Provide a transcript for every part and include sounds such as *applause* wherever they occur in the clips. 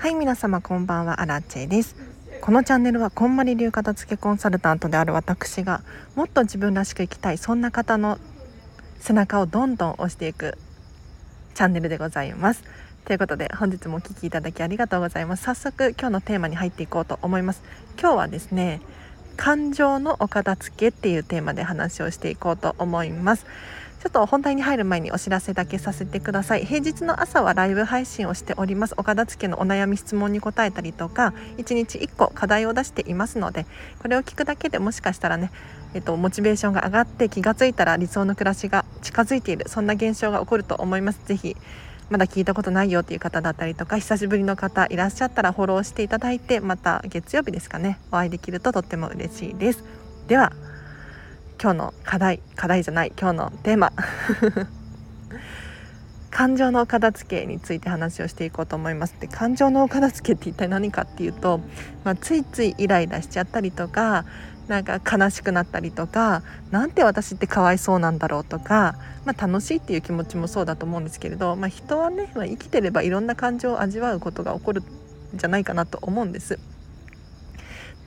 はい皆様こんばんはアラチェです。このチャンネルはこんまり流片付けコンサルタントである私がもっと自分らしく生きたいそんな方の背中をどんどん押していくチャンネルでございます。ということで本日もお聴きいただきありがとうございます。早速今日のテーマに入っていこうと思います。今日はですね感情のお片付けっていうテーマで話をしていこうと思います。ちょっと本題に入る前にお知らせだけさせてください。平日の朝はライブ配信をしております。岡田付のお悩み質問に答えたりとか1日1個課題を出していますのでこれを聞くだけでもしかしたらねえっと、モチベーションが上がって気がついたら理想の暮らしが近づいているそんな現象が起こると思います。ぜひまだ聞いたことないよっていう方だったりとか久しぶりの方いらっしゃったらフォローしていただいてまた月曜日ですかねお会いできるととっても嬉しいです。では今日の課題課題じゃない今日のテーマ *laughs* 感情の片付けについて話をしていこうと思いますで感情の片付けって一体何かっていうと、まあ、ついついイライラしちゃったりとかなんか悲しくなったりとかなんて私ってかわいそうなんだろうとか、まあ、楽しいっていう気持ちもそうだと思うんですけれど、まあ、人はね、まあ、生きてればいろんな感情を味わうことが起こるんじゃないかなと思うんです。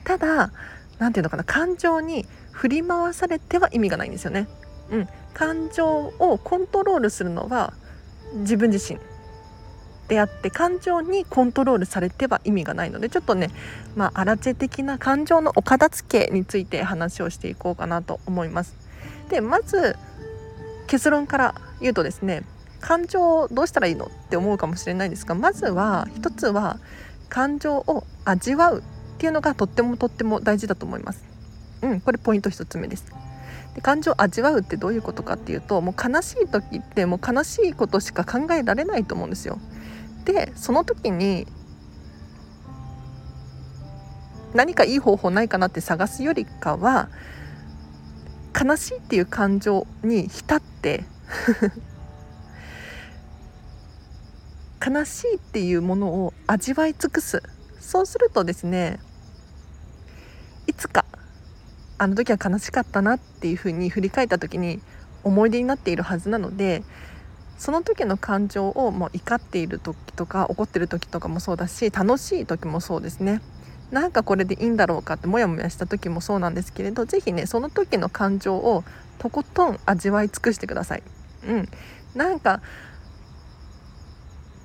ただ何て言うのかな感情に振り回されては意味がないんですよね。うん、感情をコントロールするのは自分自身であって感情にコントロールされては意味がないのでちょっとねまあアラチェ的な感情のお片付けについて話をしていこうかなと思います。でまず結論から言うとですね感情をどうしたらいいのって思うかもしれないですがまずは一つは感情を味わうっていうのがとってもとっても大事だと思います。うん、これポイント1つ目です。で感情を味わうってどういうことかっていうともう悲しい時ってもう悲しいことしか考えられないと思うんですよ。でその時に何かいい方法ないかなって探すよりかは悲しいっていう感情に浸って悲しいっていうものを味わい尽くすそうするとですねいつかあの時は悲しかったなっていうふうに振り返った時に思い出になっているはずなのでその時の感情をもう怒っている時とか怒ってる時とかもそうだし楽しい時もそうですね。なんかこれでいいんだろうかってモヤモヤした時もそうなんですけれど是非ねその時の感情をとことん味わい尽くしてください。うん、なんか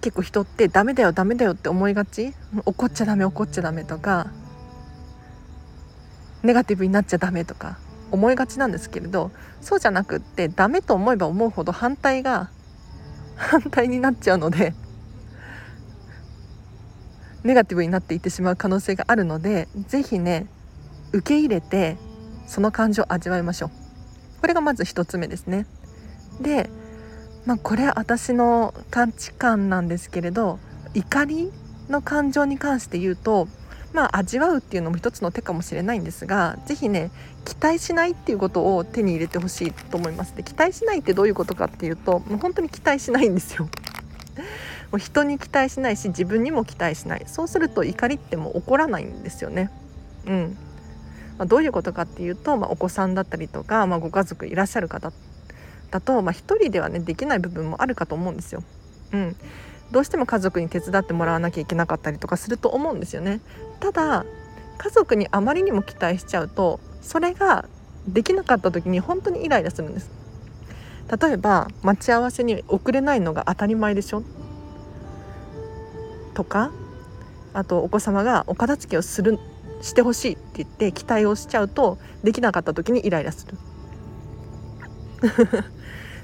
結構人ってダメだよダメだよって思いがち。怒っちゃダメ怒っちゃダメとかネガティブになっちゃダメとか思いがちなんですけれどそうじゃなくってダメと思えば思うほど反対が反対になっちゃうのでネガティブになっていってしまう可能性があるので是非ね受け入れてその感情を味わいましょう。これがまず1つ目ですね。でまあこれは私の価値観なんですけれど怒りの感情に関して言うとまあ味わうっていうのも一つの手かもしれないんですが是非ね期待しないっていうことを手に入れてほしいと思います。で期待しないってどういうことかっていうともう本当に期待しないんですよ。*laughs* もう人に期待しないし自分にも期待しない。そうすると怒りってもう起こらないんですよね。うん、まあ、どういうことかっていうと、まあ、お子さんだったりとか、まあ、ご家族いらっしゃる方だと、まあ、一人ではねできない部分もあるかと思うんですよ。うん。どうしても家族に手伝ってもらわなきゃいけなかったりとかすると思うんですよね。ただ家族にあまりにも期待しちゃうとそれができなかった時に本当にイライラするんです。例えば待ち合わせに遅れないのが当たり前でしょ。とかあとお子様がお片付けをするしてほしいって言って期待をしちゃうとできなかった時にイライラする。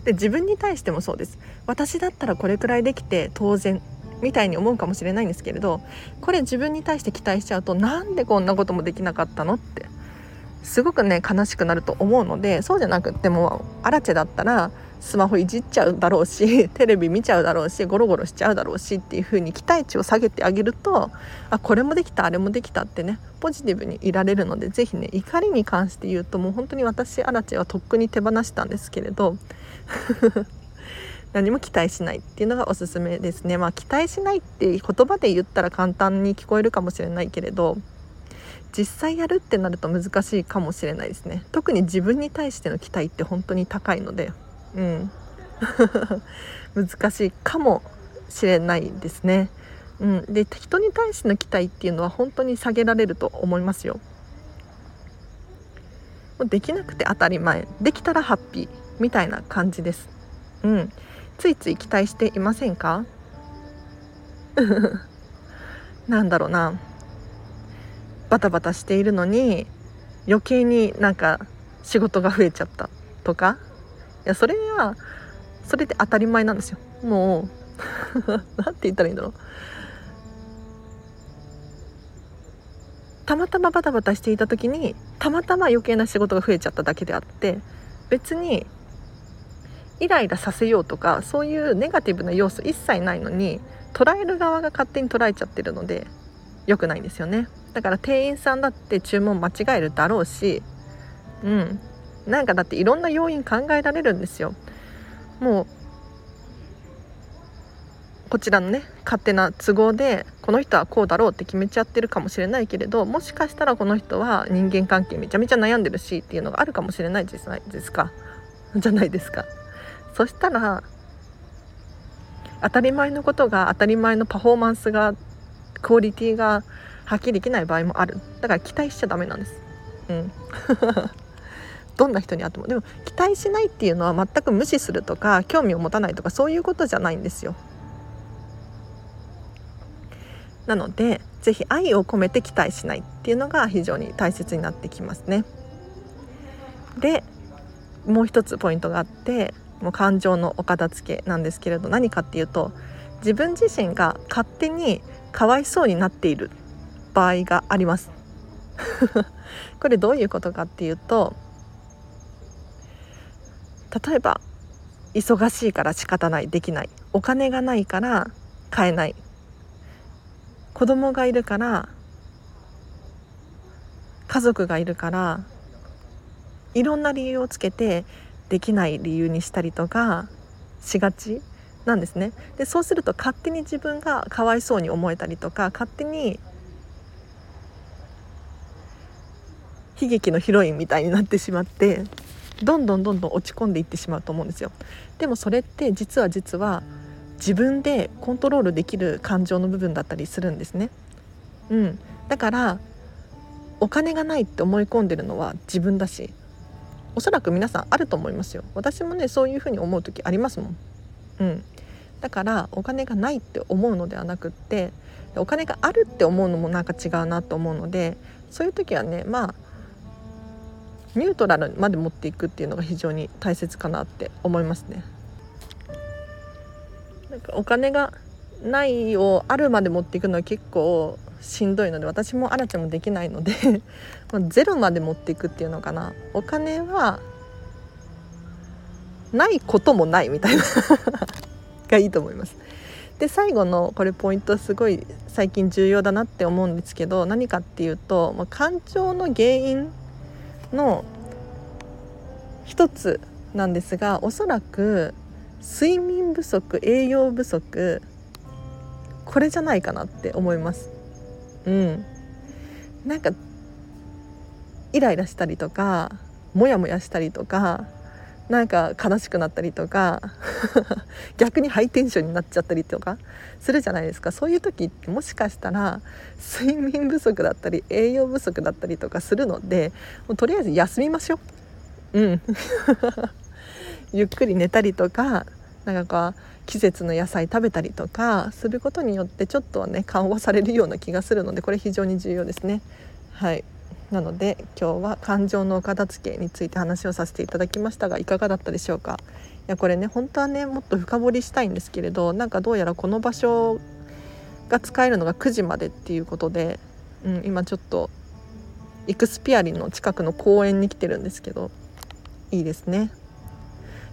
で自分に対してもそうです。私だったらこれくらいできて当然みたいに思うかもしれないんですけれどこれ自分に対して期待しちゃうとなんでこんなこともできなかったのってすごくね悲しくなると思うのでそうじゃなくってもアラチェだったらスマホいじっちゃうだろうし *laughs* テレビ見ちゃうだろうしゴロゴロしちゃうだろうしっていう風に期待値を下げてあげるとあこれもできたあれもできたってねポジティブにいられるので是非ね怒りに関して言うともう本当に私アラチェはとっくに手放したんですけれど *laughs* 何も期待しないっていうのがおすすめですね。まあ期待しないって言葉で言ったら簡単に聞こえるかもしれないけれど実際やるってなると難しいかもしれないですね。特に自分に対しての期待って本当に高いので、うん、*laughs* 難しいかもしれないですね。うん、で人に対しての期待っていうのは本当に下げられると思いますよ。できなくて当たり前。できたらハッピーみたいな感じです。うん、ついつい期待していませんか？*laughs* なんだろうな。バタバタしているのに余計になんか仕事が増えちゃったとか。やそれはそれで当たり前なんですよ。もう *laughs* 何て言ったらいいんだろう。たまたまバタバタしていた時にたまたま余計な仕事が増えちゃっただけであって別にイライラさせようとかそういうネガティブな要素一切ないのに捉える側が勝手に捉えちゃってるので良くないんですよね。だから店員さんだって注文間違えるだろうしうん。なんかだっていろんな要因考えられるんですよ。もうこちらのね勝手な都合でこの人はこうだろうって決めちゃってるかもしれないけれどもしかしたらこの人は人間関係めちゃめちゃ悩んでるしっていうのがあるかもしれないじゃないですか。*laughs* じゃないですか。そしたら当たり前のことが当たり前のパフォーマンスがクオリティが発揮できない場合もある。だから期待しちゃダメなんです。うん。*laughs* どんな人に会っても。でも期待しないっていうのは全く無視するとか興味を持たないとかそういうことじゃないんですよ。なので是非愛を込めて期待しないっていうのが非常に大切になってきますね。でもう一つポイントがあってもう感情のお片付けなんですけれど何かっていうと自分自身が勝手にかわいそうになっている場合があります。*laughs* これどういうことかっていうと例えば忙しいから仕方ないできない。お金がないから買えない。子供がいるから家族がいるからいろんな理由をつけてできない理由にしたりとかしがちなんですね。でそうすると勝手に自分がかわいそうに思えたりとか勝手に悲劇のヒロインみたいになってしまってどんどんどんどん落ち込んでいってしまうと思うんですよ。でもそれって実は実は自分でコントロールできる感情の部分だったりするんですね。うん。だからお金がないって思い込んでるのは自分だしおそらく皆さんあると思いますよ。私もねそういうふうに思う時ありますもん。うん。だからお金がないって思うのではなくってお金があるって思うのもなんか違うなと思うのでそういう時はねまあニュートラルまで持っていくっていうのが非常に大切かなって思いますね。なんかお金がないをあるまで持っていくのは結構しんどいので私もあらちゃんもできないので *laughs* ゼロまで持っていくっていうのかなお金はないこともないみたいな *laughs* がいいと思います。で最後のこれポイントすごい最近重要だなって思うんですけど何かっていうと、まあ、感情の原因の一つなんですがおそらく睡眠不足栄養不足これじゃないかなって思います。うん、なんかイライラしたりとかモヤモヤしたりとかなんか悲しくなったりとか *laughs* 逆にハイテンションになっちゃったりとかするじゃないですか。そういう時ってもしかしたら睡眠不足だったり栄養不足だったりとかするのでもうとりあえず休みましょう。うん。*laughs* ゆっくり寝たりとかなんかこう季節の野菜食べたりとかすることによってちょっとはね緩和されるような気がするのでこれ非常に重要ですね。はい。なので今日は感情のお片付けについて話をさせていただきましたがいかがだったでしょうか？いやこれね本当はねもっと深掘りしたいんですけれどなんかどうやらこの場所が使えるのが9時までっていうことで、うん、今ちょっとイクスピアリの近くの公園に来てるんですけどいいですね。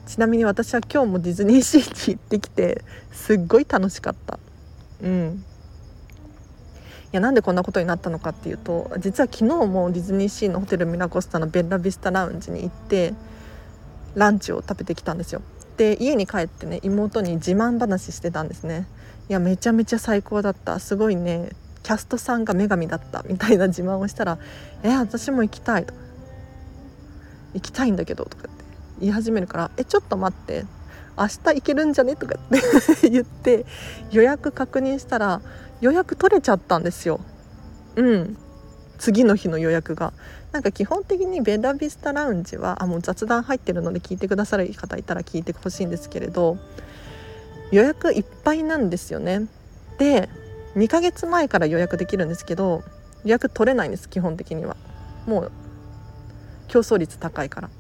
ちなみに私は今日もディズニーシーに行ってきてすっごい楽しかった。うん。やなんでこんなことになったのかっていうと実は昨日もディズニーシーのホテルミラコスタのベッラビスタラウンジに行ってランチを食べてきたんですよ。で家に帰ってね妹に自慢話してたんですね。いやめちゃめちゃ最高だった。すごいねキャストさんが女神だった。みたいな自慢をしたら「え私も行きたい」と「行きたいんだけど」とかって言い始めるから「えちょっと待って。明日行けるんじゃね？とかって *laughs* 言って予約確認したら予約取れちゃったんですよ。うん。次の日の予約が。なんか基本的にベラビスタラウンジはあもう雑談入ってるので聞いてくださる方いたら聞いてほしいんですけれど予約いっぱいなんですよね。で2ヶ月前から予約できるんですけど予約取れないんです基本的には。もう競争率高いから。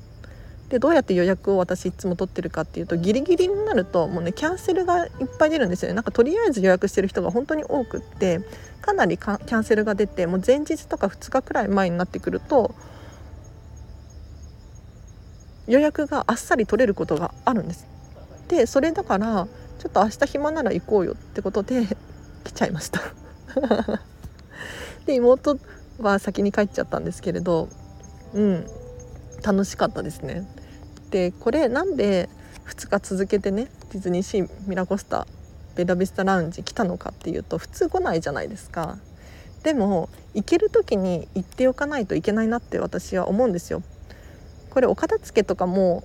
でどうやって予約を私いつも取ってるかっていうとギリギリになるともうねキャンセルがいっぱい出るんですよね。なんかとりあえず予約してる人が本当に多くってかなりキャンセルが出てもう前日とか2日くらい前になってくると予約があっさり取れることがあるんです。でそれだからちょっと明日暇なら行こうよってことで *laughs* 来ちゃいました。*laughs* で妹は先に帰っちゃったんですけれどうん楽しかったですね。でこれなんで2日続けてねディズニーシーミラコスタベラビスタラウンジ来たのかっていうと普通来ないじゃないですか。でも行ける時に行っておかないといけないなって私は思うんですよ。これお片付けとかも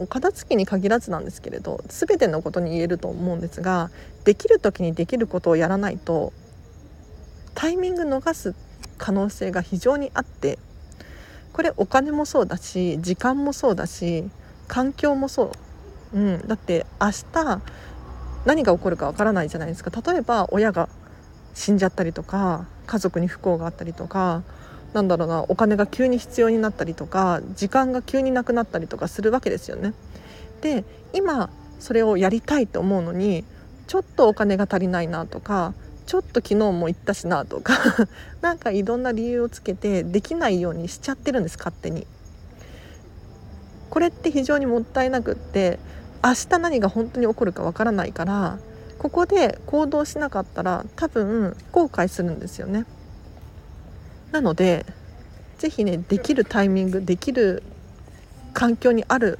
お片付けに限らずなんですけれど全てのことに言えると思うんですができる時にできることをやらないとタイミング逃す可能性が非常にあってこれお金もそうだし時間もそうだし環境もそう、うん、だって明日何が起こるかわからないじゃないですか。例えば親が死んじゃったりとか家族に不幸があったりとかなんだろうなお金が急に必要になったりとか時間が急になくなったりとかするわけですよね。で今それをやりたいと思うのにちょっとお金が足りないなとかちょっと昨日も行ったしなとか *laughs* なんかいろんな理由をつけてできないようにしちゃってるんです勝手に。これって非常にもったいなくって明日何が本当に起こるかわからないからここで行動しなかったら多分後悔するんですよね。なので是非ねできるタイミングできる環境にある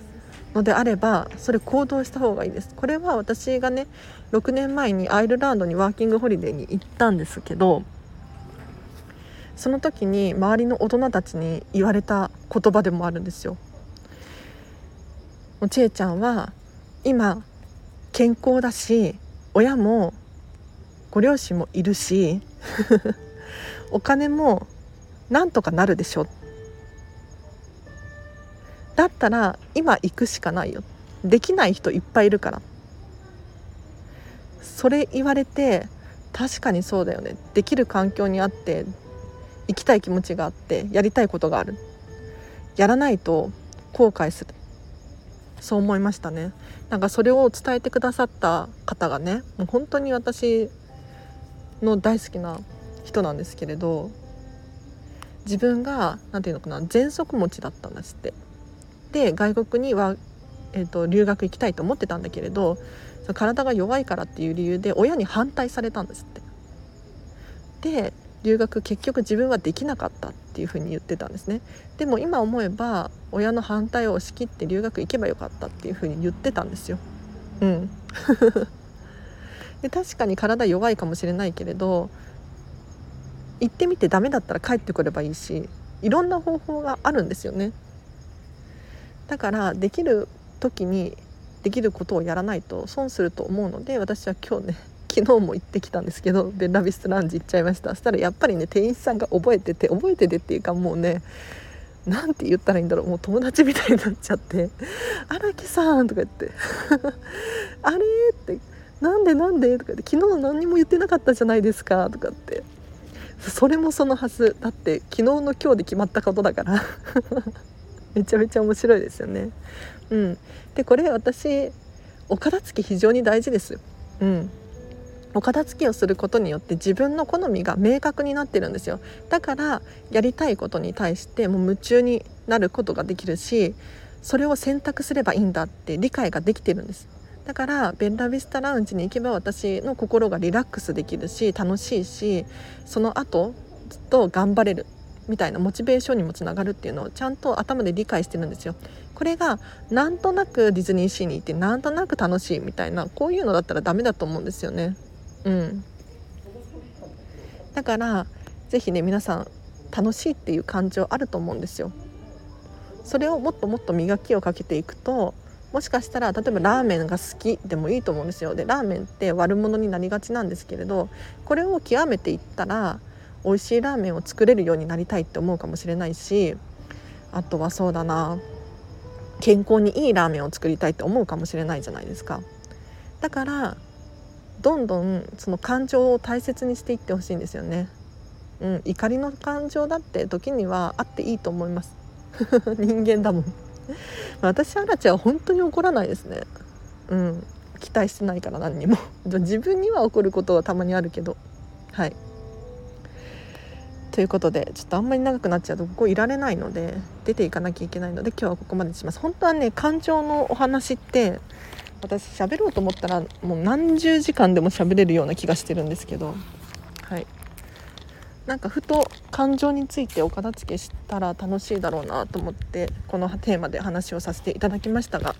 のであればそれ行動した方がいいですこれは私がね6年前にアイルランドにワーキングホリデーに行ったんですけどその時に周りの大人たちに言われた言葉でもあるんですよ。ちえちゃんは今健康だし親もご両親もいるし *laughs* お金もなんとかなるでしょだったら今行くしかないよ。できない人いっぱいいるから。それ言われて確かにそうだよね。できる環境にあって行きたい気持ちがあってやりたいことがある。やらないと後悔する。そう思いましたね。なんかそれを伝えてくださった方がねもう本当に私の大好きな人なんですけれど自分が何て言うのかな喘息持ちだったんですって。で外国には、えーと、留学行きたいと思ってたんだけれど体が弱いからっていう理由で親に反対されたんですって。で留学結局自分はできなかったっていうふうに言ってたんですね。でも今思えば親の反対を押し切って留学行けばよかったっていうふうに言ってたんですよ。うん。*laughs* で確かに体弱いかもしれないけれど行ってみてダメだったら帰ってくればいいしいろんな方法があるんですよね。だからできる時にできることをやらないと損すると思うので私は今日ね *laughs* 昨日も行ってきたんですけどベラビスランジ行っちゃいましたそしたらやっぱりね店員さんが覚えてて覚えててっていうかもうね何て言ったらいいんだろうもう友達みたいになっちゃって「*laughs* 荒木さん *laughs*」とか言って「あれ?」って「なんでなんで?」とかって「昨日何にも言ってなかったじゃないですか」とかってそれもそのはずだって昨日の今日で決まったことだからめちゃめちゃ面白いですよね。うん、でこれ私お片付け非常に大事ですうん、お片付けをすることによって自分の好みが明確になってるんですよ。だからやりたいことに対してもう夢中になることができるしそれを選択すればいいんだって理解ができてるんです。だからベンラビスタラウンジに行けば私の心がリラックスできるし楽しいしその後ずっと頑張れる。みたいなモチベーションにもつながるっていうのをちゃんと頭で理解してるんですよ。これがなんとなくディズニーシーに行ってなんとなく楽しいみたいなこういうのだったらダメだと思うんですよね。うん、だから是非ね皆さん楽しいっていう感情あると思うんですよ。それをもっともっと磨きをかけていくともしかしたら例えばラーメンが好きでもいいと思うんですよでラーメンって悪者になりがちなんですけれどこれを極めていったら美味しいラーメンを作れるようになりたいって思うかもしれないしあとはそうだな健康にいいラーメンを作りたいって思うかもしれないじゃないですか。だからどんどんその感情を大切にしていってほしいんですよね、うん、怒りの感情だって時にはあっていいと思います。*laughs* 人間だもん。私アラチは本当に怒らないですね。うん期待してないから何にも。*laughs* 自分には怒ることはたまにあるけど。はい。ということでちょっとあんまり長くなっちゃうとここいられないので出ていかなきゃいけないので今日はここまでにします。本当はね感情のお話って私喋ろうと思ったらもう何十時間でも喋れるような気がしてるんですけど。はい。なんかふと感情についてお片付けしたら楽しいだろうなと思ってこのテーマで話をさせていただきましたが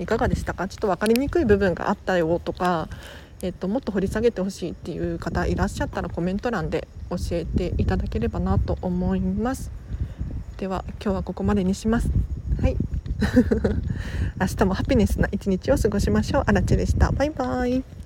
いかがでしたか？ちょっと分かりにくい部分があったよとかえっと、もっと掘り下げてほしいっていう方いらっしゃったらコメント欄で教えていただければなと思います。では今日はここまでにします。はい。*laughs* 明日もハピネスな一日を過ごしましょう。あらちでした。バイバイ。